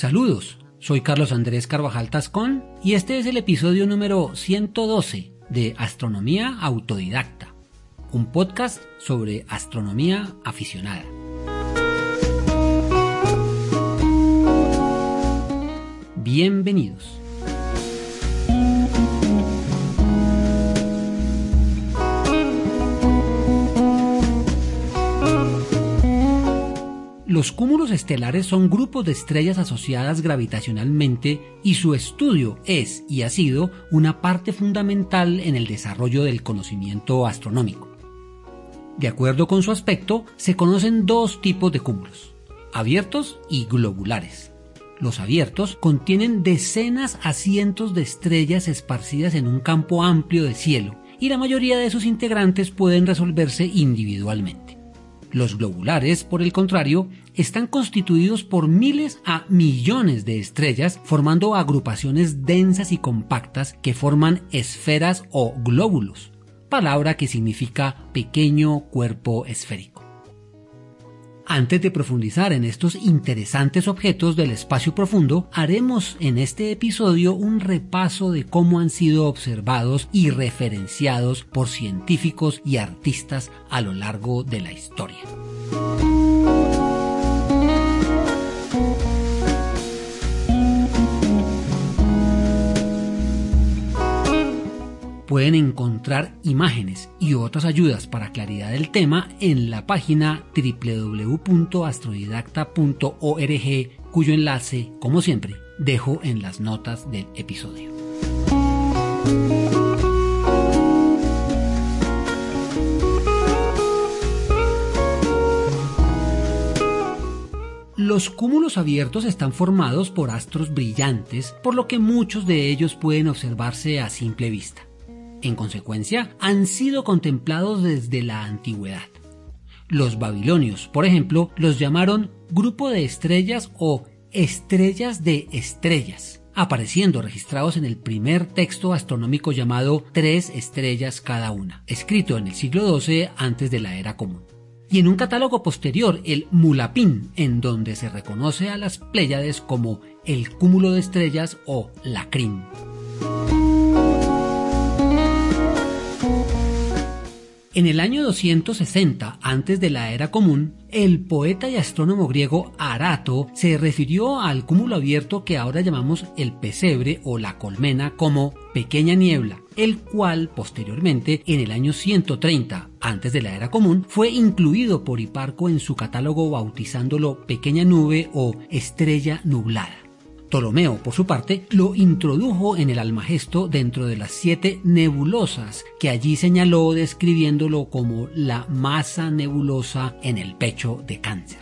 Saludos, soy Carlos Andrés Carvajal Tascón y este es el episodio número 112 de Astronomía Autodidacta, un podcast sobre astronomía aficionada. Bienvenidos. Los cúmulos estelares son grupos de estrellas asociadas gravitacionalmente y su estudio es y ha sido una parte fundamental en el desarrollo del conocimiento astronómico. De acuerdo con su aspecto, se conocen dos tipos de cúmulos, abiertos y globulares. Los abiertos contienen decenas a cientos de estrellas esparcidas en un campo amplio de cielo y la mayoría de sus integrantes pueden resolverse individualmente. Los globulares, por el contrario, están constituidos por miles a millones de estrellas formando agrupaciones densas y compactas que forman esferas o glóbulos, palabra que significa pequeño cuerpo esférico. Antes de profundizar en estos interesantes objetos del espacio profundo, haremos en este episodio un repaso de cómo han sido observados y referenciados por científicos y artistas a lo largo de la historia. Pueden encontrar imágenes y otras ayudas para claridad del tema en la página www.astrodidacta.org cuyo enlace, como siempre, dejo en las notas del episodio. Los cúmulos abiertos están formados por astros brillantes, por lo que muchos de ellos pueden observarse a simple vista. En consecuencia, han sido contemplados desde la antigüedad. Los babilonios, por ejemplo, los llamaron grupo de estrellas o estrellas de estrellas, apareciendo registrados en el primer texto astronómico llamado Tres estrellas cada una, escrito en el siglo XII antes de la era común. Y en un catálogo posterior, el Mulapin, en donde se reconoce a las Pléyades como el cúmulo de estrellas o la En el año 260 antes de la era común, el poeta y astrónomo griego Arato se refirió al cúmulo abierto que ahora llamamos el pesebre o la colmena como pequeña niebla, el cual posteriormente, en el año 130 antes de la era común, fue incluido por Hiparco en su catálogo bautizándolo pequeña nube o estrella nublada. Ptolomeo, por su parte, lo introdujo en el Almagesto dentro de las siete nebulosas que allí señaló describiéndolo como la masa nebulosa en el pecho de cáncer.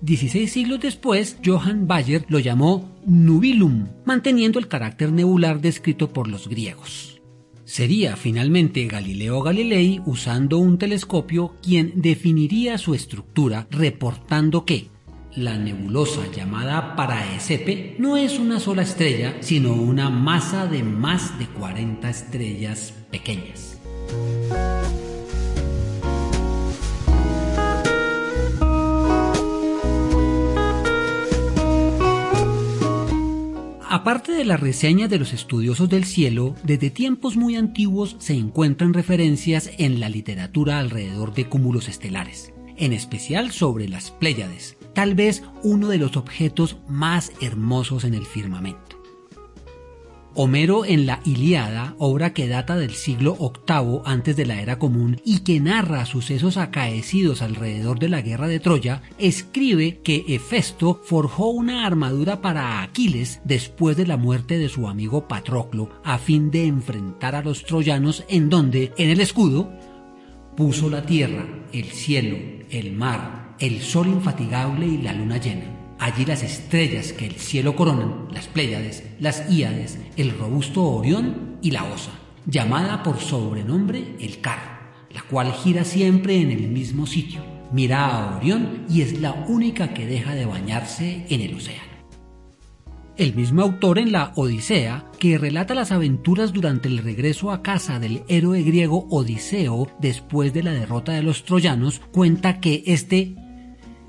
Dieciséis siglos después, Johann Bayer lo llamó nubilum, manteniendo el carácter nebular descrito por los griegos. Sería finalmente Galileo Galilei, usando un telescopio, quien definiría su estructura, reportando que la nebulosa llamada Paraesepe no es una sola estrella, sino una masa de más de 40 estrellas pequeñas. Aparte de la reseña de los estudiosos del cielo, desde tiempos muy antiguos se encuentran referencias en la literatura alrededor de cúmulos estelares, en especial sobre las Pléyades, tal vez uno de los objetos más hermosos en el firmamento. Homero en la Iliada, obra que data del siglo VIII antes de la era común y que narra sucesos acaecidos alrededor de la guerra de Troya, escribe que Hefesto forjó una armadura para Aquiles después de la muerte de su amigo Patroclo a fin de enfrentar a los troyanos en donde, en el escudo, puso la tierra, el cielo, el mar, el sol infatigable y la luna llena. Allí las estrellas que el cielo coronan, las Pléyades, las Íades, el robusto Orión y la Osa, llamada por sobrenombre el Carro, la cual gira siempre en el mismo sitio. Mira a Orión y es la única que deja de bañarse en el océano. El mismo autor en la Odisea, que relata las aventuras durante el regreso a casa del héroe griego Odiseo después de la derrota de los troyanos, cuenta que este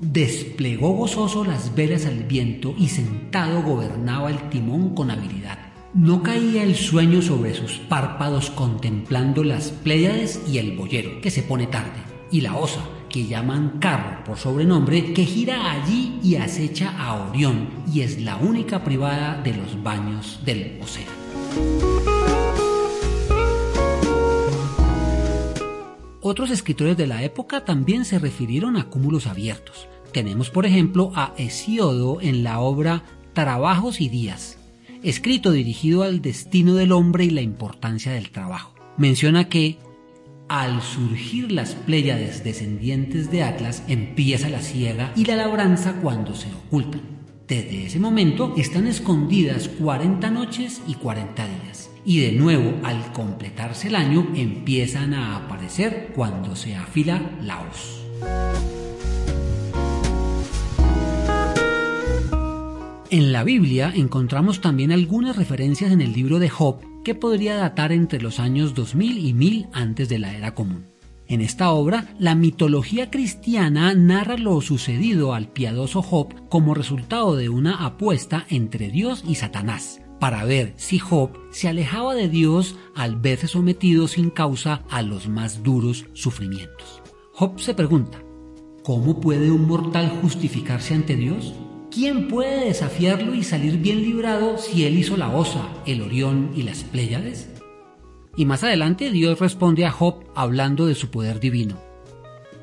desplegó gozoso las velas al viento y sentado gobernaba el timón con habilidad. No caía el sueño sobre sus párpados contemplando las Pléyades y el boyero, que se pone tarde, y la osa, que llaman Carro por sobrenombre, que gira allí y acecha a Orión y es la única privada de los baños del océano. Otros escritores de la época también se refirieron a cúmulos abiertos. Tenemos por ejemplo a Hesiodo en la obra Trabajos y Días, escrito dirigido al destino del hombre y la importancia del trabajo. Menciona que al surgir las Pléyades descendientes de Atlas, empieza la siega y la labranza cuando se ocultan. Desde ese momento están escondidas 40 noches y 40 días. Y de nuevo, al completarse el año, empiezan a aparecer cuando se afila la hoz. En la Biblia encontramos también algunas referencias en el libro de Job que podría datar entre los años 2000 y 1000 antes de la era común. En esta obra, la mitología cristiana narra lo sucedido al piadoso Job como resultado de una apuesta entre Dios y Satanás, para ver si Job se alejaba de Dios al verse sometido sin causa a los más duros sufrimientos. Job se pregunta, ¿cómo puede un mortal justificarse ante Dios? ¿Quién puede desafiarlo y salir bien librado si él hizo la Osa, el Orión y las Pléyades? Y más adelante Dios responde a Job hablando de su poder divino.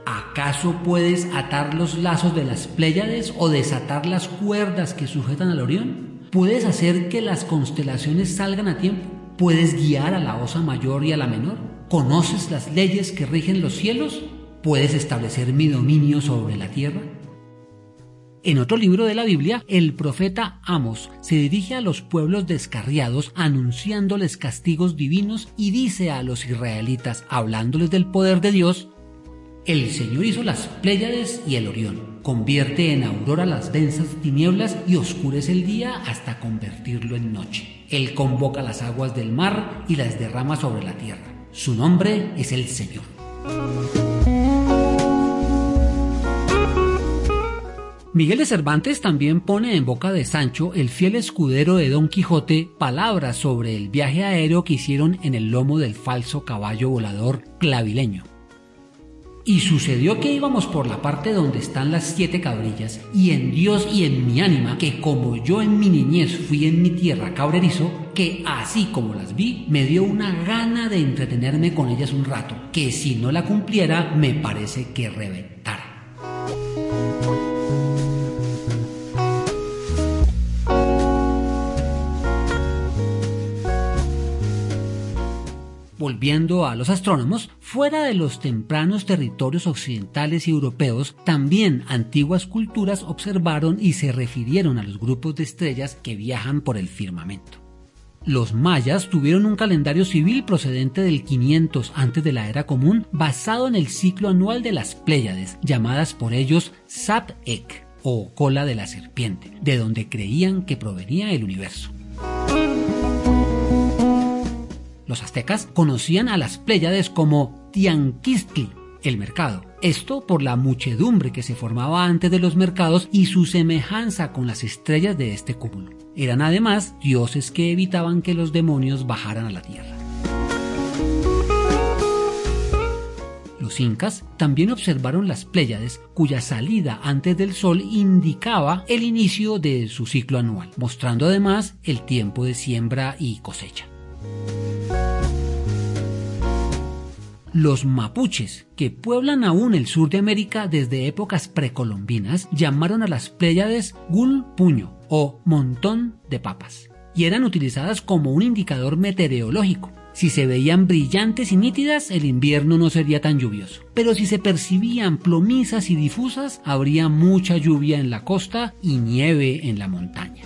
¿Acaso puedes atar los lazos de las Pléyades o desatar las cuerdas que sujetan al Orión? ¿Puedes hacer que las constelaciones salgan a tiempo? ¿Puedes guiar a la Osa mayor y a la menor? ¿Conoces las leyes que rigen los cielos? ¿Puedes establecer mi dominio sobre la tierra? En otro libro de la Biblia, el profeta Amos se dirige a los pueblos descarriados anunciándoles castigos divinos y dice a los israelitas, hablándoles del poder de Dios, el Señor hizo las Pléyades y el Orión, convierte en aurora las densas tinieblas y oscurece el día hasta convertirlo en noche. Él convoca las aguas del mar y las derrama sobre la tierra. Su nombre es el Señor. Miguel de Cervantes también pone en boca de Sancho, el fiel escudero de Don Quijote, palabras sobre el viaje aéreo que hicieron en el lomo del falso caballo volador clavileño. Y sucedió que íbamos por la parte donde están las siete cabrillas, y en Dios y en mi ánima, que como yo en mi niñez fui en mi tierra cabrerizo, que así como las vi, me dio una gana de entretenerme con ellas un rato, que si no la cumpliera, me parece que reventara. Volviendo a los astrónomos, fuera de los tempranos territorios occidentales y europeos, también antiguas culturas observaron y se refirieron a los grupos de estrellas que viajan por el firmamento. Los mayas tuvieron un calendario civil procedente del 500 antes de la era común, basado en el ciclo anual de las Pléyades, llamadas por ellos Sap-Ek o cola de la serpiente, de donde creían que provenía el universo. Los aztecas conocían a las Pléyades como Tianquistli, el mercado. Esto por la muchedumbre que se formaba antes de los mercados y su semejanza con las estrellas de este cúmulo. Eran además dioses que evitaban que los demonios bajaran a la tierra. Los incas también observaron las Pléyades cuya salida antes del sol indicaba el inicio de su ciclo anual, mostrando además el tiempo de siembra y cosecha. Los mapuches, que pueblan aún el sur de América desde épocas precolombinas, llamaron a las Pléyades Gul Puño o montón de papas, y eran utilizadas como un indicador meteorológico. Si se veían brillantes y nítidas, el invierno no sería tan lluvioso. Pero si se percibían plomizas y difusas, habría mucha lluvia en la costa y nieve en la montaña.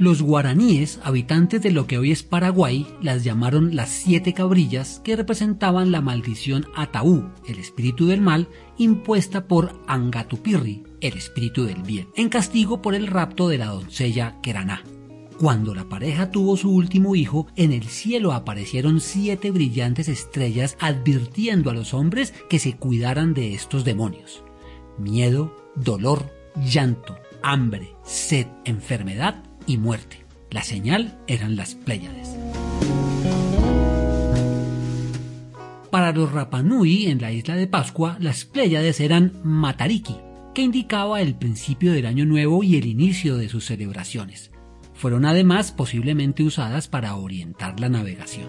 Los guaraníes, habitantes de lo que hoy es Paraguay, las llamaron las siete cabrillas que representaban la maldición Ataú, el espíritu del mal, impuesta por Angatupirri, el espíritu del bien, en castigo por el rapto de la doncella Keraná. Cuando la pareja tuvo su último hijo, en el cielo aparecieron siete brillantes estrellas advirtiendo a los hombres que se cuidaran de estos demonios. Miedo, dolor, llanto, hambre, sed, enfermedad y muerte. La señal eran las Pléyades. Para los Rapanui en la isla de Pascua, las Pléyades eran Matariki, que indicaba el principio del año nuevo y el inicio de sus celebraciones. Fueron además posiblemente usadas para orientar la navegación.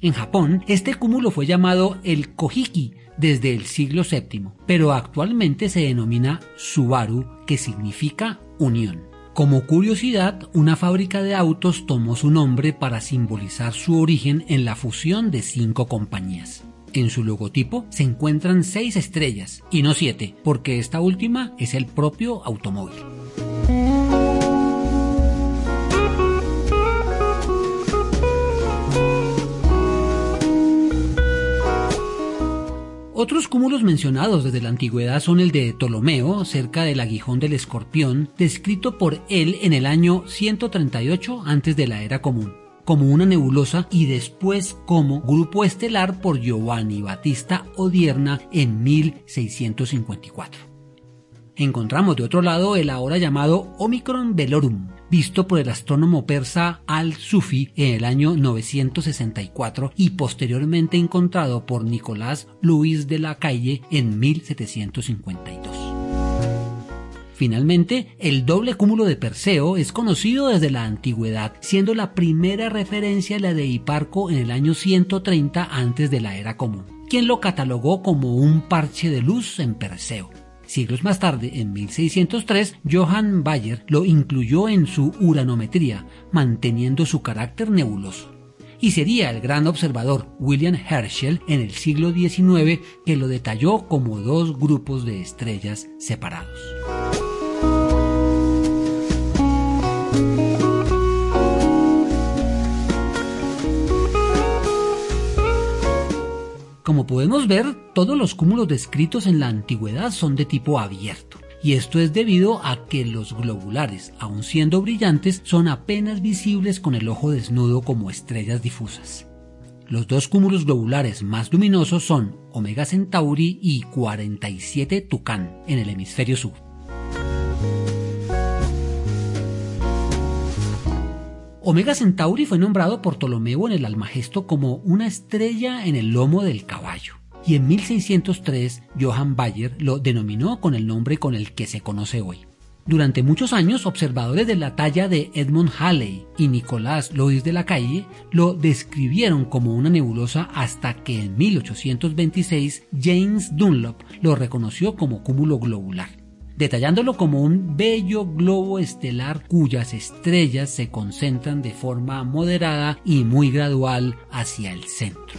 En Japón, este cúmulo fue llamado el Kojiki desde el siglo VII, pero actualmente se denomina Subaru, que significa unión. Como curiosidad, una fábrica de autos tomó su nombre para simbolizar su origen en la fusión de cinco compañías. En su logotipo se encuentran seis estrellas y no siete, porque esta última es el propio automóvil. Otros cúmulos mencionados desde la antigüedad son el de Ptolomeo, cerca del aguijón del escorpión, descrito por él en el año 138 antes de la era común, como una nebulosa y después como grupo estelar por Giovanni Battista Odierna en 1654 encontramos de otro lado el ahora llamado Omicron Velorum, visto por el astrónomo persa Al-Sufi en el año 964 y posteriormente encontrado por Nicolás Luis de la Calle en 1752. Finalmente, el doble cúmulo de Perseo es conocido desde la antigüedad, siendo la primera referencia la de Hiparco en el año 130 antes de la era común, quien lo catalogó como un parche de luz en Perseo. Siglos más tarde, en 1603, Johann Bayer lo incluyó en su uranometría, manteniendo su carácter nebuloso. Y sería el gran observador William Herschel en el siglo XIX que lo detalló como dos grupos de estrellas separados. Podemos ver, todos los cúmulos descritos en la antigüedad son de tipo abierto, y esto es debido a que los globulares, aun siendo brillantes, son apenas visibles con el ojo desnudo como estrellas difusas. Los dos cúmulos globulares más luminosos son Omega Centauri y 47 Tucán en el hemisferio sur. Omega Centauri fue nombrado por Ptolomeo en el Almagesto como una estrella en el lomo del caballo. Y en 1603 Johann Bayer lo denominó con el nombre con el que se conoce hoy. Durante muchos años, observadores de la talla de Edmund Halley y Nicolás Lois de la Calle lo describieron como una nebulosa hasta que en 1826 James Dunlop lo reconoció como cúmulo globular detallándolo como un bello globo estelar cuyas estrellas se concentran de forma moderada y muy gradual hacia el centro.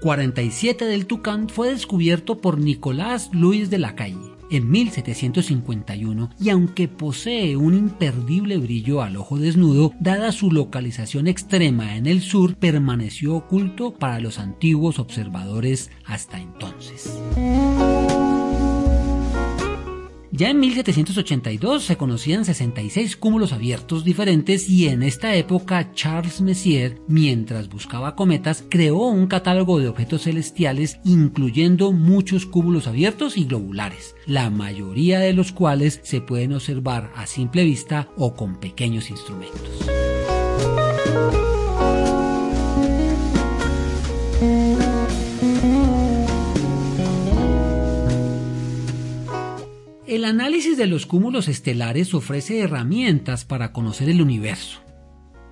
47 del Tucán fue descubierto por Nicolás Luis de la Calle en 1751 y aunque posee un imperdible brillo al ojo desnudo, dada su localización extrema en el sur, permaneció oculto para los antiguos observadores hasta entonces. Ya en 1782 se conocían 66 cúmulos abiertos diferentes y en esta época Charles Messier, mientras buscaba cometas, creó un catálogo de objetos celestiales incluyendo muchos cúmulos abiertos y globulares, la mayoría de los cuales se pueden observar a simple vista o con pequeños instrumentos. Análisis de los cúmulos estelares ofrece herramientas para conocer el universo.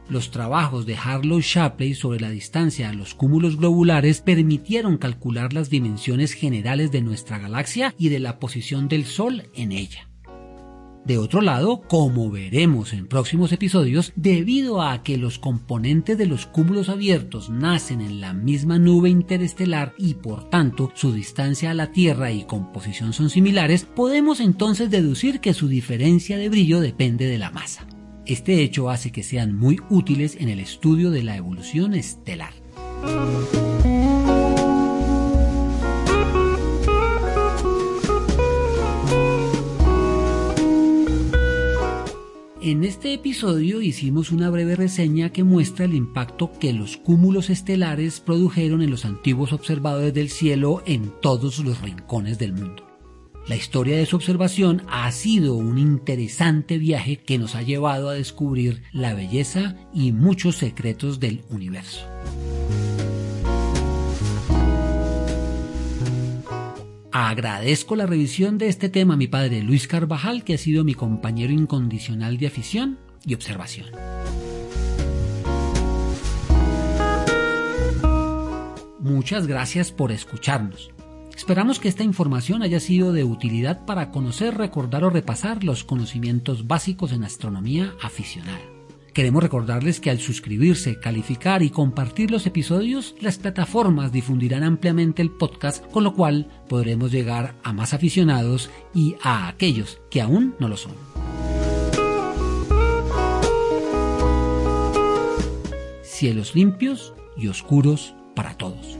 Los trabajos de Harlow Shapley sobre la distancia a los cúmulos globulares permitieron calcular las dimensiones generales de nuestra galaxia y de la posición del Sol en ella. De otro lado, como veremos en próximos episodios, debido a que los componentes de los cúmulos abiertos nacen en la misma nube interestelar y por tanto su distancia a la Tierra y composición son similares, podemos entonces deducir que su diferencia de brillo depende de la masa. Este hecho hace que sean muy útiles en el estudio de la evolución estelar. En este episodio hicimos una breve reseña que muestra el impacto que los cúmulos estelares produjeron en los antiguos observadores del cielo en todos los rincones del mundo. La historia de su observación ha sido un interesante viaje que nos ha llevado a descubrir la belleza y muchos secretos del universo. Agradezco la revisión de este tema a mi padre Luis Carvajal, que ha sido mi compañero incondicional de afición y observación. Muchas gracias por escucharnos. Esperamos que esta información haya sido de utilidad para conocer, recordar o repasar los conocimientos básicos en astronomía aficionada. Queremos recordarles que al suscribirse, calificar y compartir los episodios, las plataformas difundirán ampliamente el podcast, con lo cual podremos llegar a más aficionados y a aquellos que aún no lo son. Cielos limpios y oscuros para todos.